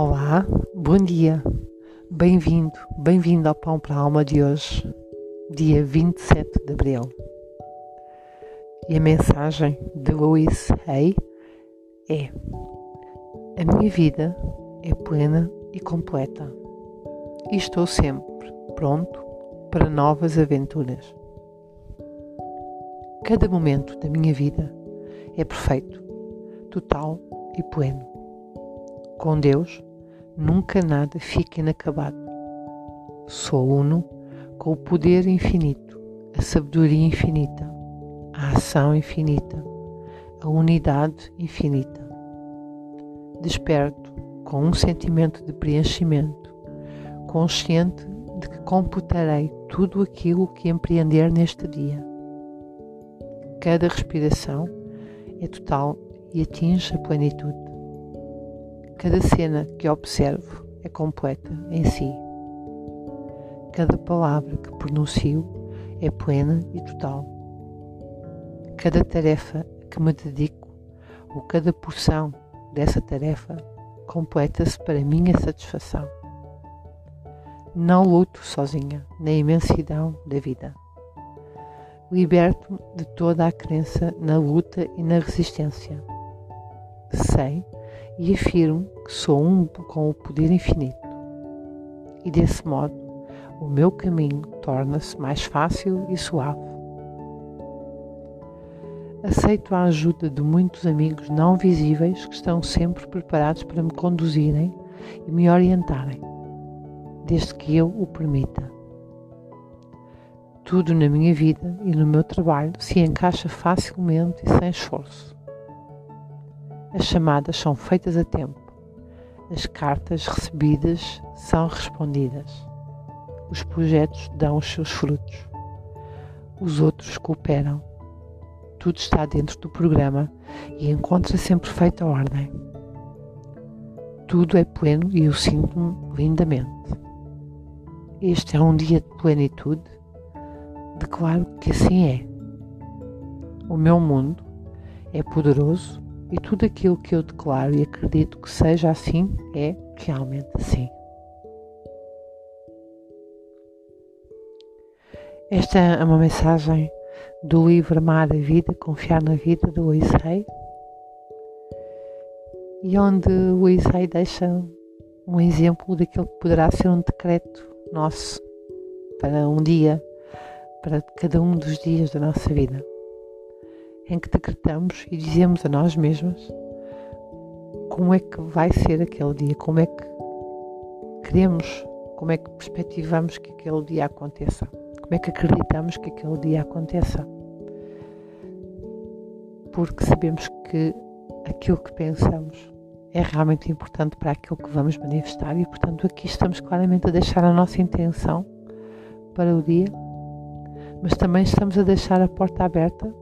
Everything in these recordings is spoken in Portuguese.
Olá, bom dia, bem-vindo, bem-vindo ao Pão para a Alma de hoje, dia 27 de Abril. E a mensagem de Louise Hay é: A minha vida é plena e completa e estou sempre pronto para novas aventuras. Cada momento da minha vida é perfeito, total e pleno. Com Deus, nunca nada fica inacabado. Sou uno com o poder infinito, a sabedoria infinita, a ação infinita, a unidade infinita. Desperto com um sentimento de preenchimento, consciente de que computarei tudo aquilo que empreender neste dia. Cada respiração é total e atinge a plenitude. Cada cena que observo é completa em si. Cada palavra que pronuncio é plena e total. Cada tarefa que me dedico ou cada porção dessa tarefa completa-se para minha satisfação. Não luto sozinha na imensidão da vida. Liberto-me de toda a crença na luta e na resistência. Sei e afirmo que sou um com o poder infinito. E desse modo, o meu caminho torna-se mais fácil e suave. Aceito a ajuda de muitos amigos não visíveis que estão sempre preparados para me conduzirem e me orientarem, desde que eu o permita. Tudo na minha vida e no meu trabalho se encaixa facilmente e sem esforço. As chamadas são feitas a tempo. As cartas recebidas são respondidas. Os projetos dão os seus frutos. Os outros cooperam. Tudo está dentro do programa e encontra-se em perfeita ordem. Tudo é pleno e eu sinto-me lindamente. Este é um dia de plenitude. Declaro que assim é. O meu mundo é poderoso e tudo aquilo que eu declaro e acredito que seja assim é realmente assim. Esta é uma mensagem do livro Amar a Vida, Confiar na Vida, do Isai, e onde o Isai deixa um exemplo daquilo que poderá ser um decreto nosso para um dia, para cada um dos dias da nossa vida em que decretamos e dizemos a nós mesmos como é que vai ser aquele dia, como é que queremos, como é que perspectivamos que aquele dia aconteça, como é que acreditamos que aquele dia aconteça. Porque sabemos que aquilo que pensamos é realmente importante para aquilo que vamos manifestar e, portanto, aqui estamos claramente a deixar a nossa intenção para o dia, mas também estamos a deixar a porta aberta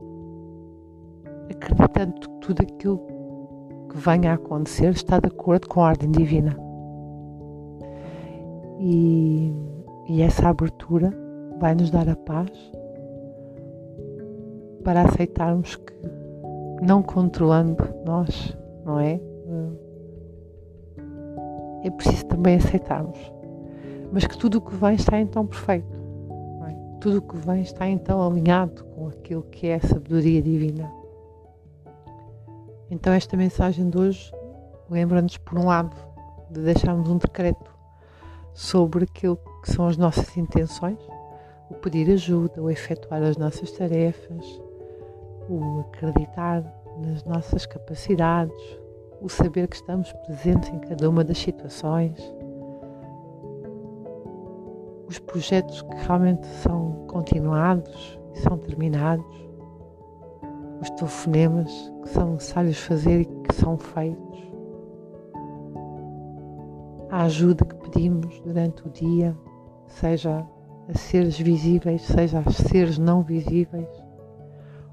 acreditando que tudo aquilo que venha a acontecer está de acordo com a ordem divina. E, e essa abertura vai nos dar a paz para aceitarmos que, não controlando nós, não é? É preciso também aceitarmos. Mas que tudo o que vem está então perfeito. É? Tudo o que vem está então alinhado com aquilo que é a sabedoria divina. Então, esta mensagem de hoje lembra-nos, por um lado, de deixarmos um decreto sobre aquilo que são as nossas intenções, o pedir ajuda, o efetuar as nossas tarefas, o acreditar nas nossas capacidades, o saber que estamos presentes em cada uma das situações, os projetos que realmente são continuados e são terminados os telefonemas que são necessários fazer e que são feitos, a ajuda que pedimos durante o dia, seja a seres visíveis, seja a seres não visíveis.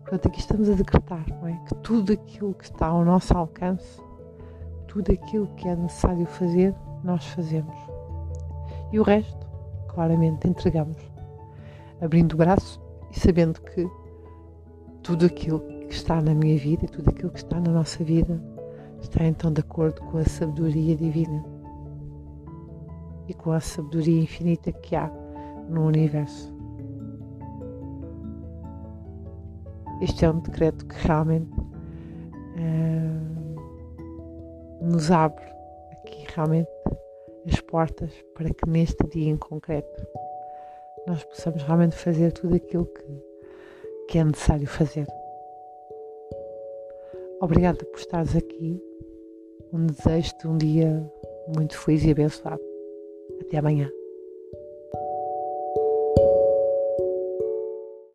Portanto, aqui estamos a decretar não é? que tudo aquilo que está ao nosso alcance, tudo aquilo que é necessário fazer, nós fazemos. E o resto, claramente, entregamos, abrindo o braço e sabendo que tudo aquilo que está na minha vida e tudo aquilo que está na nossa vida está então de acordo com a sabedoria divina e com a sabedoria infinita que há no universo. Este é um decreto que realmente uh, nos abre aqui realmente as portas para que neste dia em concreto nós possamos realmente fazer tudo aquilo que, que é necessário fazer. Obrigada por estares aqui. Um desejo de um dia muito feliz e abençoado. Até amanhã.